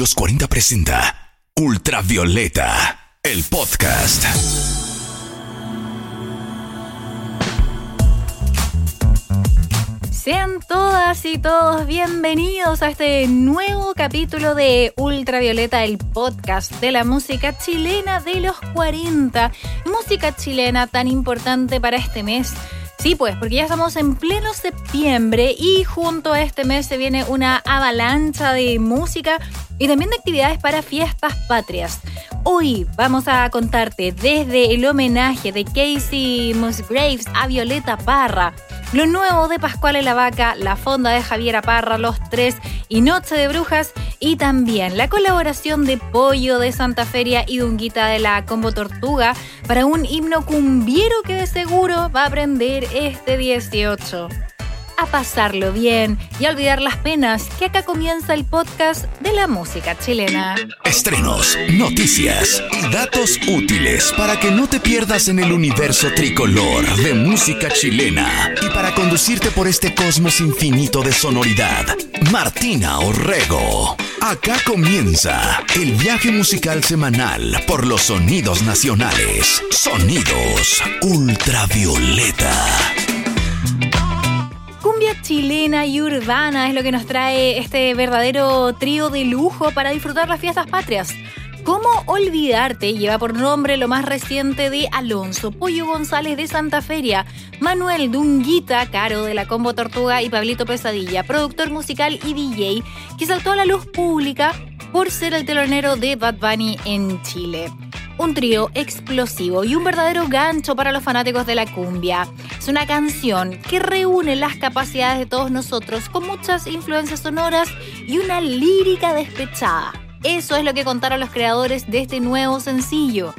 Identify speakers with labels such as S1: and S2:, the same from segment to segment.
S1: los 40 presenta Ultravioleta, el podcast.
S2: Sean todas y todos bienvenidos a este nuevo capítulo de Ultravioleta, el podcast de la música chilena de los 40. Música chilena tan importante para este mes. Sí, pues, porque ya estamos en pleno septiembre y junto a este mes se viene una avalancha de música y también de actividades para fiestas patrias. Hoy vamos a contarte desde el homenaje de Casey Musgraves a Violeta Parra, lo nuevo de Pascual la Vaca, la fonda de Javiera Parra, Los Tres y Noche de Brujas, y también la colaboración de Pollo de Santa Feria y Dunguita de la Combo Tortuga para un himno cumbiero que de seguro va a aprender este 18 a pasarlo bien y a olvidar las penas, que acá comienza el podcast de la música chilena.
S1: Estrenos, noticias y datos útiles para que no te pierdas en el universo tricolor de música chilena y para conducirte por este cosmos infinito de sonoridad. Martina Orrego. Acá comienza el viaje musical semanal por los sonidos nacionales. Sonidos ultravioleta
S2: chilena y urbana es lo que nos trae este verdadero trío de lujo para disfrutar las fiestas patrias. ¿Cómo olvidarte? Lleva por nombre lo más reciente de Alonso, Pollo González de Santa Feria, Manuel Dunguita, Caro de la Combo Tortuga y Pablito Pesadilla, productor musical y DJ, que saltó a la luz pública por ser el telonero de Bad Bunny en Chile un trío explosivo y un verdadero gancho para los fanáticos de la cumbia. Es una canción que reúne las capacidades de todos nosotros con muchas influencias sonoras y una lírica despechada. Eso es lo que contaron los creadores de este nuevo sencillo.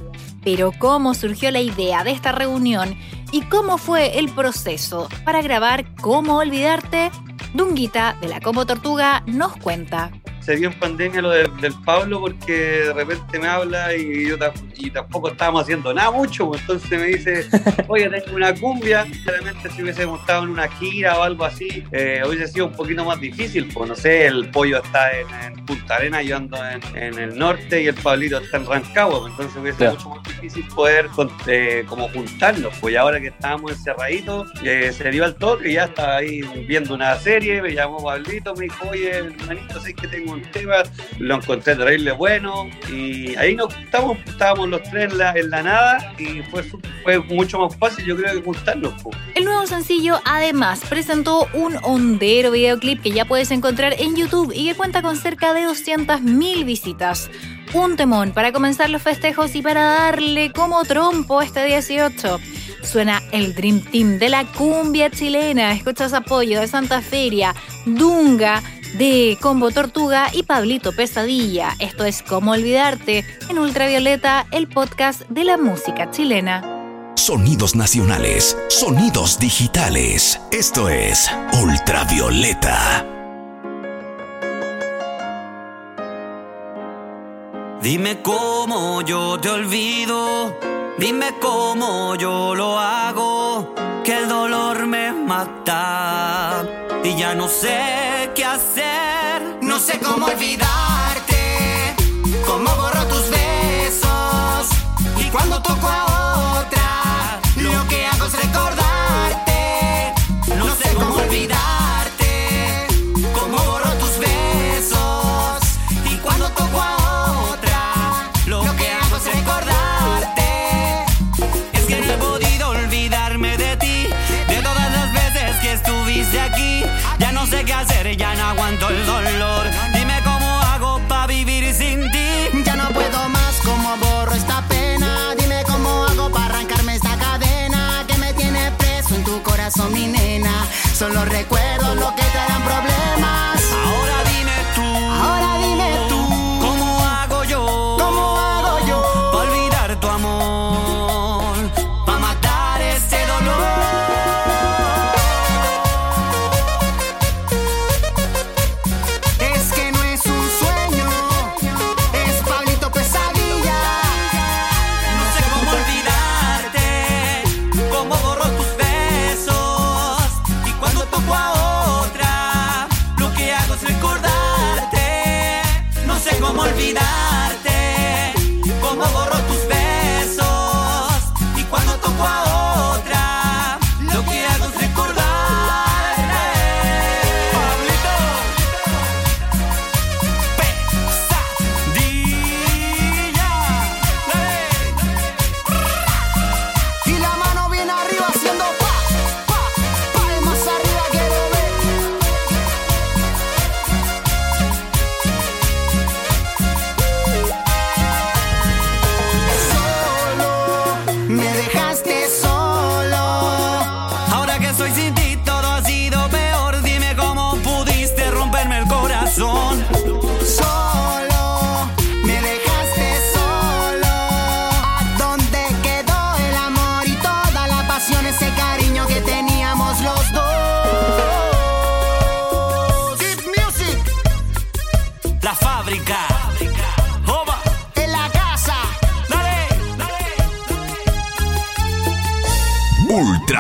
S2: Pero cómo surgió la idea de esta reunión y cómo fue el proceso para grabar Cómo Olvidarte, Dunguita de la Como Tortuga nos cuenta
S3: se dio en pandemia lo del Pablo porque de repente me habla y yo y tampoco estábamos haciendo nada mucho, pues, entonces me dice, oye, tengo una cumbia, realmente si hubiésemos estado en una gira o algo así, eh, hubiese sido un poquito más difícil, pues no sé, el pollo está en, Punta Arena, yo ando en, el norte y el Pablito está en Rancagua, pues, entonces hubiese sido mucho más difícil poder eh, como juntarnos, pues ahora que estábamos encerraditos, eh, se dio al toque y ya estaba ahí viendo una serie, me llamó Pablito, me dijo, oye, hermanito, sé que tengo un tema, lo encontré terrible bueno y ahí nos estábamos, estábamos los tres en la, en la nada y fue, fue mucho más fácil yo creo que juntarnos.
S2: El nuevo sencillo además presentó un hondero videoclip que ya puedes encontrar en YouTube y que cuenta con cerca de 200.000 visitas. Un temón para comenzar los festejos y para darle como trompo este 18 suena el Dream Team de la cumbia chilena. Escuchas apoyo de Santa Feria, Dunga, de Combo Tortuga y Pablito Pesadilla. Esto es Cómo Olvidarte en Ultravioleta, el podcast de la música chilena.
S1: Sonidos nacionales, sonidos digitales. Esto es Ultravioleta.
S4: Dime cómo yo te olvido, dime cómo yo lo hago, que el dolor me mata y ya no sé qué hacer. No sé cómo olvidarte, cómo borro tus besos y cuando toco a otra, lo que hago es recordarte. No sé cómo olvidarte, para vivir sin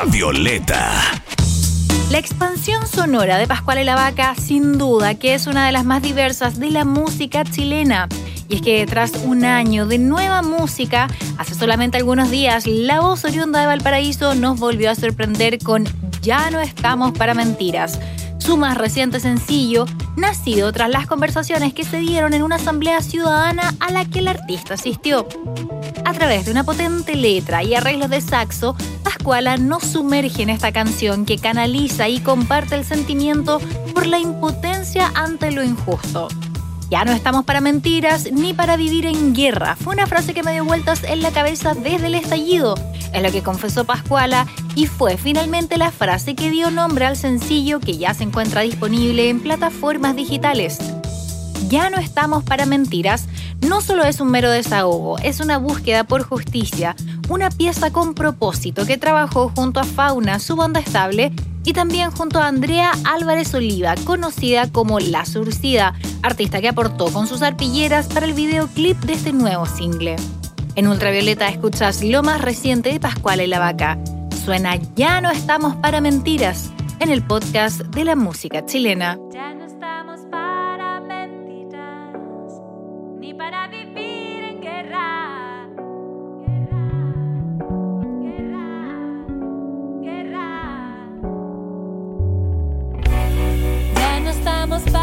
S1: Ultravioleta.
S2: La expansión sonora de Pascual y la Vaca, sin duda, que es una de las más diversas de la música chilena. Y es que tras un año de nueva música, hace solamente algunos días, la voz oriunda de Valparaíso nos volvió a sorprender con Ya no estamos para mentiras su más reciente sencillo, nacido tras las conversaciones que se dieron en una asamblea ciudadana a la que el artista asistió. A través de una potente letra y arreglos de saxo, Pascuala nos sumerge en esta canción que canaliza y comparte el sentimiento por la impotencia ante lo injusto. Ya no estamos para mentiras ni para vivir en guerra. Fue una frase que me dio vueltas en la cabeza desde el estallido. Es lo que confesó Pascuala y fue finalmente la frase que dio nombre al sencillo que ya se encuentra disponible en plataformas digitales. Ya no estamos para mentiras no solo es un mero desahogo, es una búsqueda por justicia, una pieza con propósito que trabajó junto a Fauna, su banda estable, y también junto a Andrea Álvarez Oliva, conocida como La Surcida, artista que aportó con sus arpilleras para el videoclip de este nuevo single. En Ultravioleta escuchas lo más reciente de Pascual y la Vaca. Suena Ya no estamos para mentiras en el podcast de la música chilena.
S1: estamos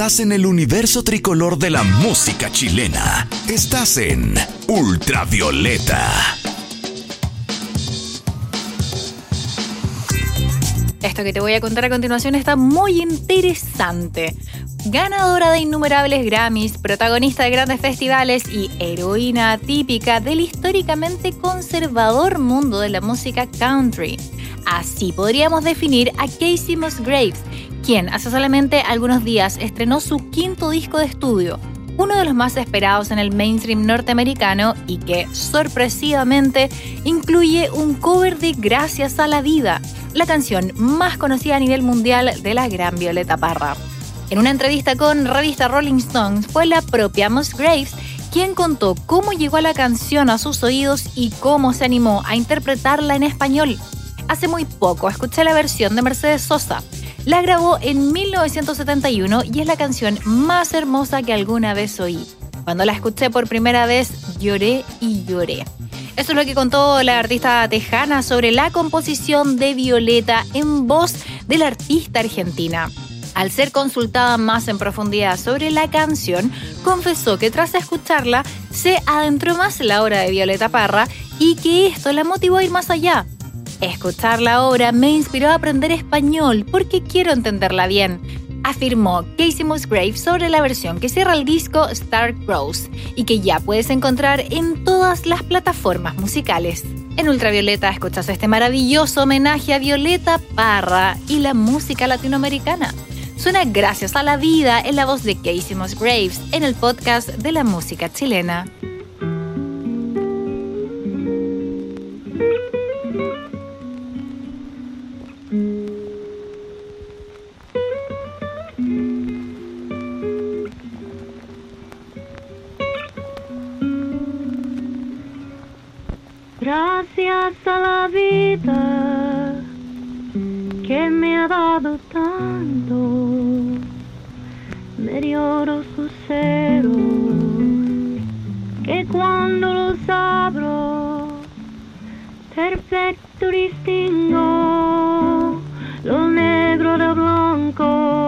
S1: Estás en el universo tricolor de la música chilena. Estás en Ultravioleta.
S2: Esto que te voy a contar a continuación está muy interesante. Ganadora de innumerables Grammys, protagonista de grandes festivales y heroína típica del históricamente conservador mundo de la música country. Así podríamos definir a Casey Musgraves, quien hace solamente algunos días estrenó su quinto disco de estudio, uno de los más esperados en el mainstream norteamericano y que sorpresivamente incluye un cover de Gracias a la Vida, la canción más conocida a nivel mundial de la gran Violeta Parra. En una entrevista con revista Rolling Stones fue la propia Graves quien contó cómo llegó la canción a sus oídos y cómo se animó a interpretarla en español. Hace muy poco escuché la versión de Mercedes Sosa. La grabó en 1971 y es la canción más hermosa que alguna vez oí. Cuando la escuché por primera vez lloré y lloré. Eso es lo que contó la artista tejana sobre la composición de Violeta en voz de la artista argentina. Al ser consultada más en profundidad sobre la canción, confesó que tras escucharla se adentró más en la obra de Violeta Parra y que esto la motivó a ir más allá. Escuchar la obra me inspiró a aprender español porque quiero entenderla bien, afirmó Casey Musgrave sobre la versión que cierra el disco Star Rose y que ya puedes encontrar en todas las plataformas musicales. En Ultravioleta escuchas este maravilloso homenaje a Violeta Parra y la música latinoamericana suena Gracias a la Vida en la voz de Casey Graves en el podcast de la música chilena.
S5: Gracias a la vida que me ha dado tanto, me dio los luceros que cuando los abro, perfecto distingo lo negro de blanco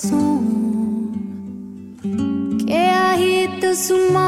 S5: corazón que agita su
S6: mano.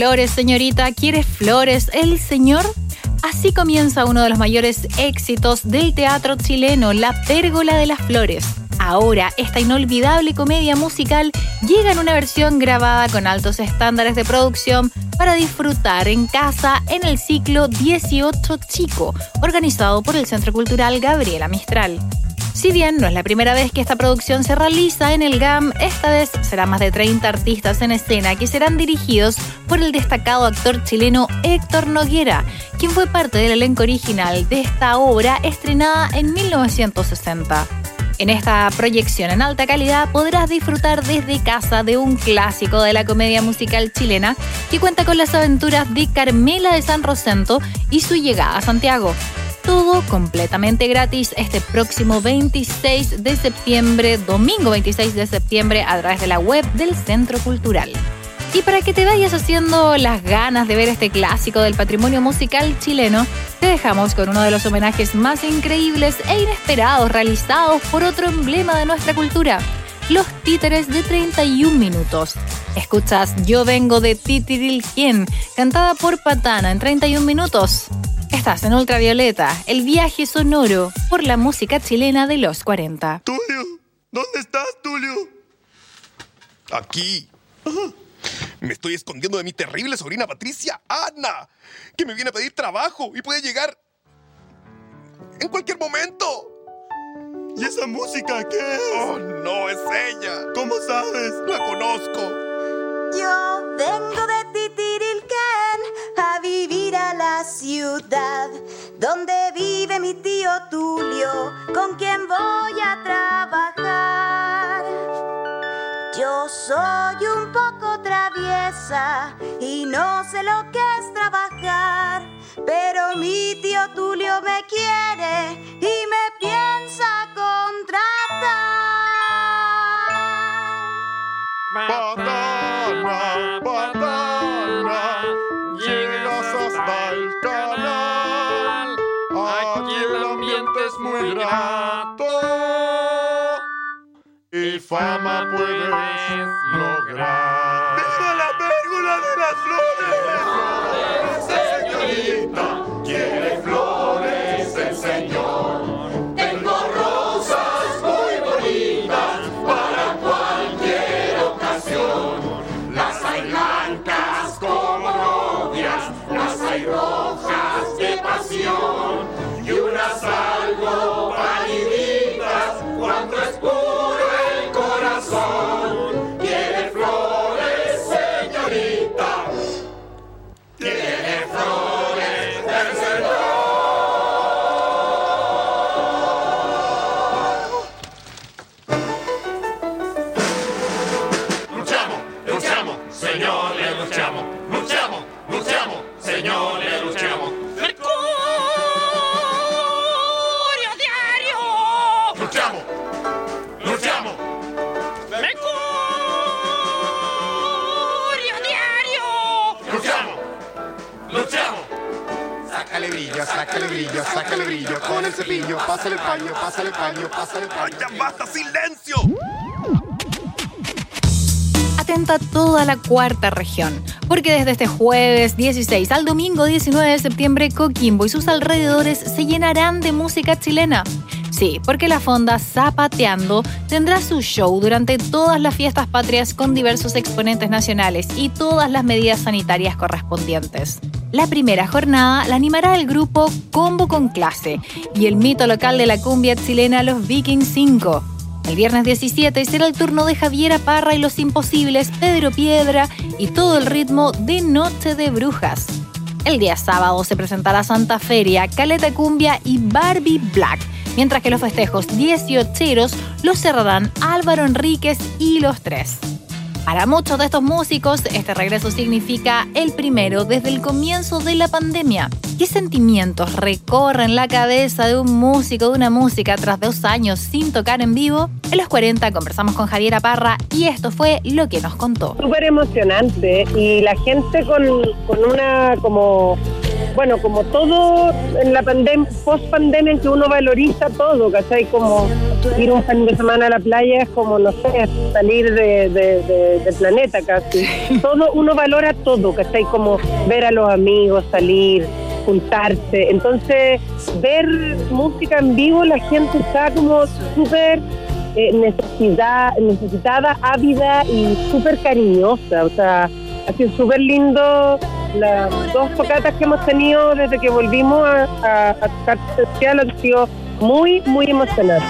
S2: Flores, señorita? ¿Quiere flores el señor? Así comienza uno de los mayores éxitos del teatro chileno, La Pérgola de las Flores. Ahora, esta inolvidable comedia musical llega en una versión grabada con altos estándares de producción para disfrutar en casa en el ciclo 18 Chico, organizado por el Centro Cultural Gabriela Mistral. Si bien no es la primera vez que esta producción se realiza en el GAM, esta vez será más de 30 artistas en escena que serán dirigidos por el destacado actor chileno Héctor Noguera, quien fue parte del elenco original de esta obra estrenada en 1960. En esta proyección en alta calidad podrás disfrutar desde casa de un clásico de la comedia musical chilena que cuenta con las aventuras de Carmela de San Rosento y su llegada a Santiago. Todo completamente gratis este próximo 26 de septiembre, domingo 26 de septiembre, a través de la web del Centro Cultural. Y para que te vayas haciendo las ganas de ver este clásico del patrimonio musical chileno, te dejamos con uno de los homenajes más increíbles e inesperados realizados por otro emblema de nuestra cultura, los títeres de 31 minutos. Escuchas Yo vengo de Titirilquien, cantada por Patana en 31 minutos. Estás en Ultravioleta, el viaje sonoro por la música chilena de los 40.
S7: Tulio, ¿dónde estás, Tulio? Aquí. Ajá. Me estoy escondiendo de mi terrible sobrina Patricia, Ana, que me viene a pedir trabajo y puede llegar en cualquier momento. ¿Y esa música qué es? Oh, no, es ella. ¿Cómo sabes? La conozco.
S8: Yo vengo de Titirilquén a vivir a la ciudad donde vive mi tío Tulio, con quien voy a trabajar. Yo soy un poco traviesa y no sé lo que es trabajar, pero mi tío Tulio me quiere y
S7: Patana, patana, llegas hasta el canal. Aquí el ambiente es muy grato y fama puedes lograr. ¡Viva la pérgola de las flores! Señorita, quiere flores el señor. Cepillo. Pásale el paño, pásale el paño, pásale el paño. ¡Ay, ya basta, silencio!
S2: Atenta toda la cuarta región, porque desde este jueves 16 al domingo 19 de septiembre Coquimbo y sus alrededores se llenarán de música chilena. Sí, porque la fonda Zapateando tendrá su show durante todas las fiestas patrias con diversos exponentes nacionales y todas las medidas sanitarias correspondientes. La primera jornada la animará el grupo Combo con Clase y el mito local de la cumbia chilena Los Vikings 5. El viernes 17 será el turno de Javiera Parra y Los Imposibles, Pedro Piedra y todo el ritmo de Noche de Brujas. El día sábado se presentará Santa Feria, Caleta Cumbia y Barbie Black, mientras que los festejos 18 los cerrarán Álvaro Enríquez y los tres. Para muchos de estos músicos, este regreso significa el primero desde el comienzo de la pandemia. ¿Qué sentimientos recorren la cabeza de un músico de una música tras dos años sin tocar en vivo? En los 40 conversamos con Javiera Parra y esto fue lo que nos contó.
S9: Súper emocionante y la gente con, con una como bueno, como todo en la pandemia, post pandemia en que uno valoriza todo, ¿cachai? Como ir un fin de semana a la playa es como, no sé, salir de, de- de- del planeta casi. Todo, uno valora todo, ¿cachai? Como ver a los amigos, salir, juntarse. Entonces, ver música en vivo, la gente está como súper eh, necesidad, necesitada, ávida y súper cariñosa. O sea, ha sido súper lindo las dos tocatas que hemos tenido desde que volvimos a, a, a tocar han sido muy, muy emocionantes.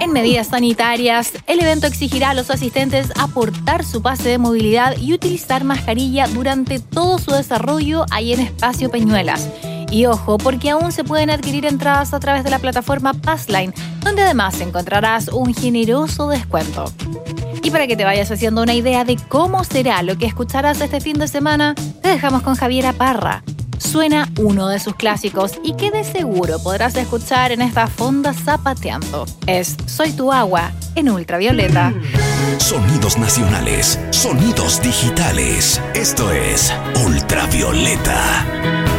S2: En medidas sanitarias, el evento exigirá a los asistentes aportar su pase de movilidad y utilizar mascarilla durante todo su desarrollo ahí en Espacio Peñuelas. Y ojo, porque aún se pueden adquirir entradas a través de la plataforma Passline, donde además encontrarás un generoso descuento. Y para que te vayas haciendo una idea de cómo será lo que escucharás este fin de semana, te dejamos con Javiera Parra. Suena uno de sus clásicos y que de seguro podrás escuchar en esta fonda zapateando. Es Soy tu agua en ultravioleta.
S10: Sonidos nacionales, sonidos digitales. Esto es Ultravioleta.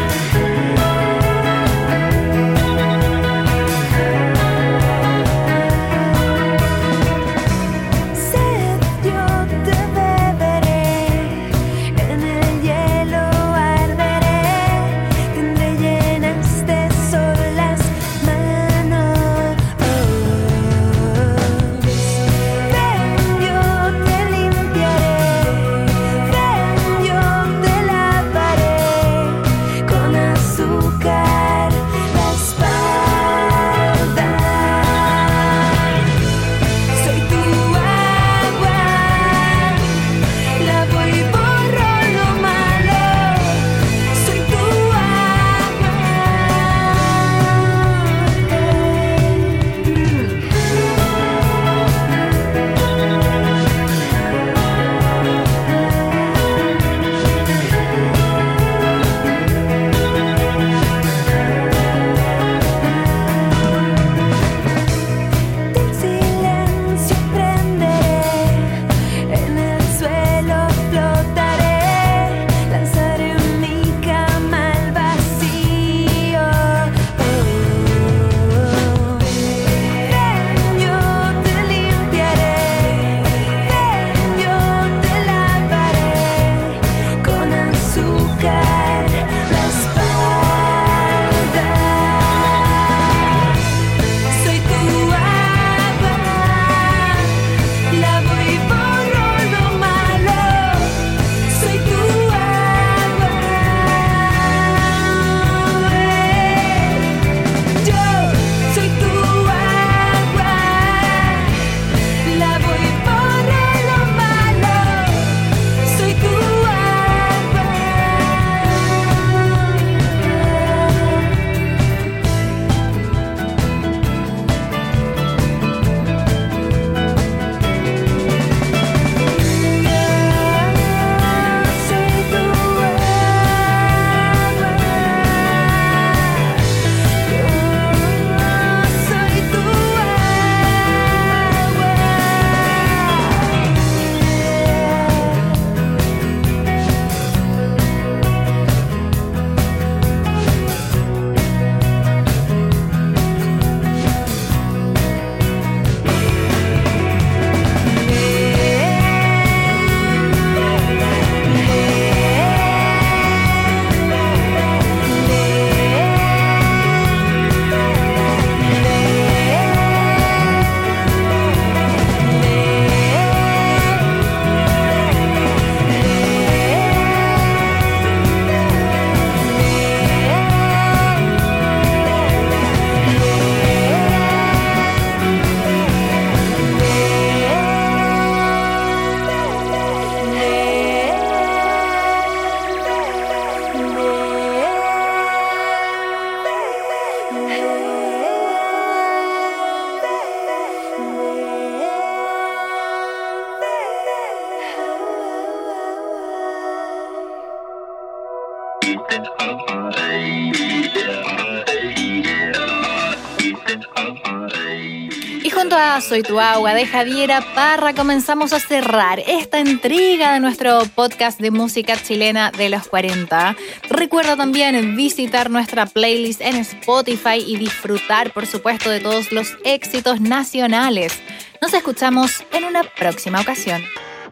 S2: Junto a Soy tu agua de Javiera Parra comenzamos a cerrar esta entrega de nuestro podcast de música chilena de los 40. Recuerda también visitar nuestra playlist en Spotify y disfrutar, por supuesto, de todos los éxitos nacionales. Nos escuchamos en una próxima ocasión.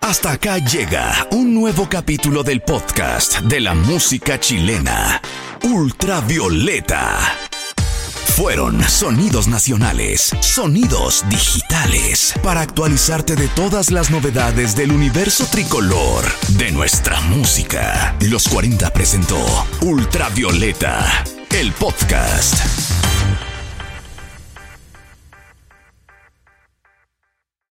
S11: Hasta acá llega un nuevo capítulo del podcast de la música chilena, Ultravioleta. Fueron sonidos nacionales, sonidos digitales, para actualizarte de todas las novedades del universo tricolor de nuestra música. Los 40 presentó Ultravioleta, el podcast.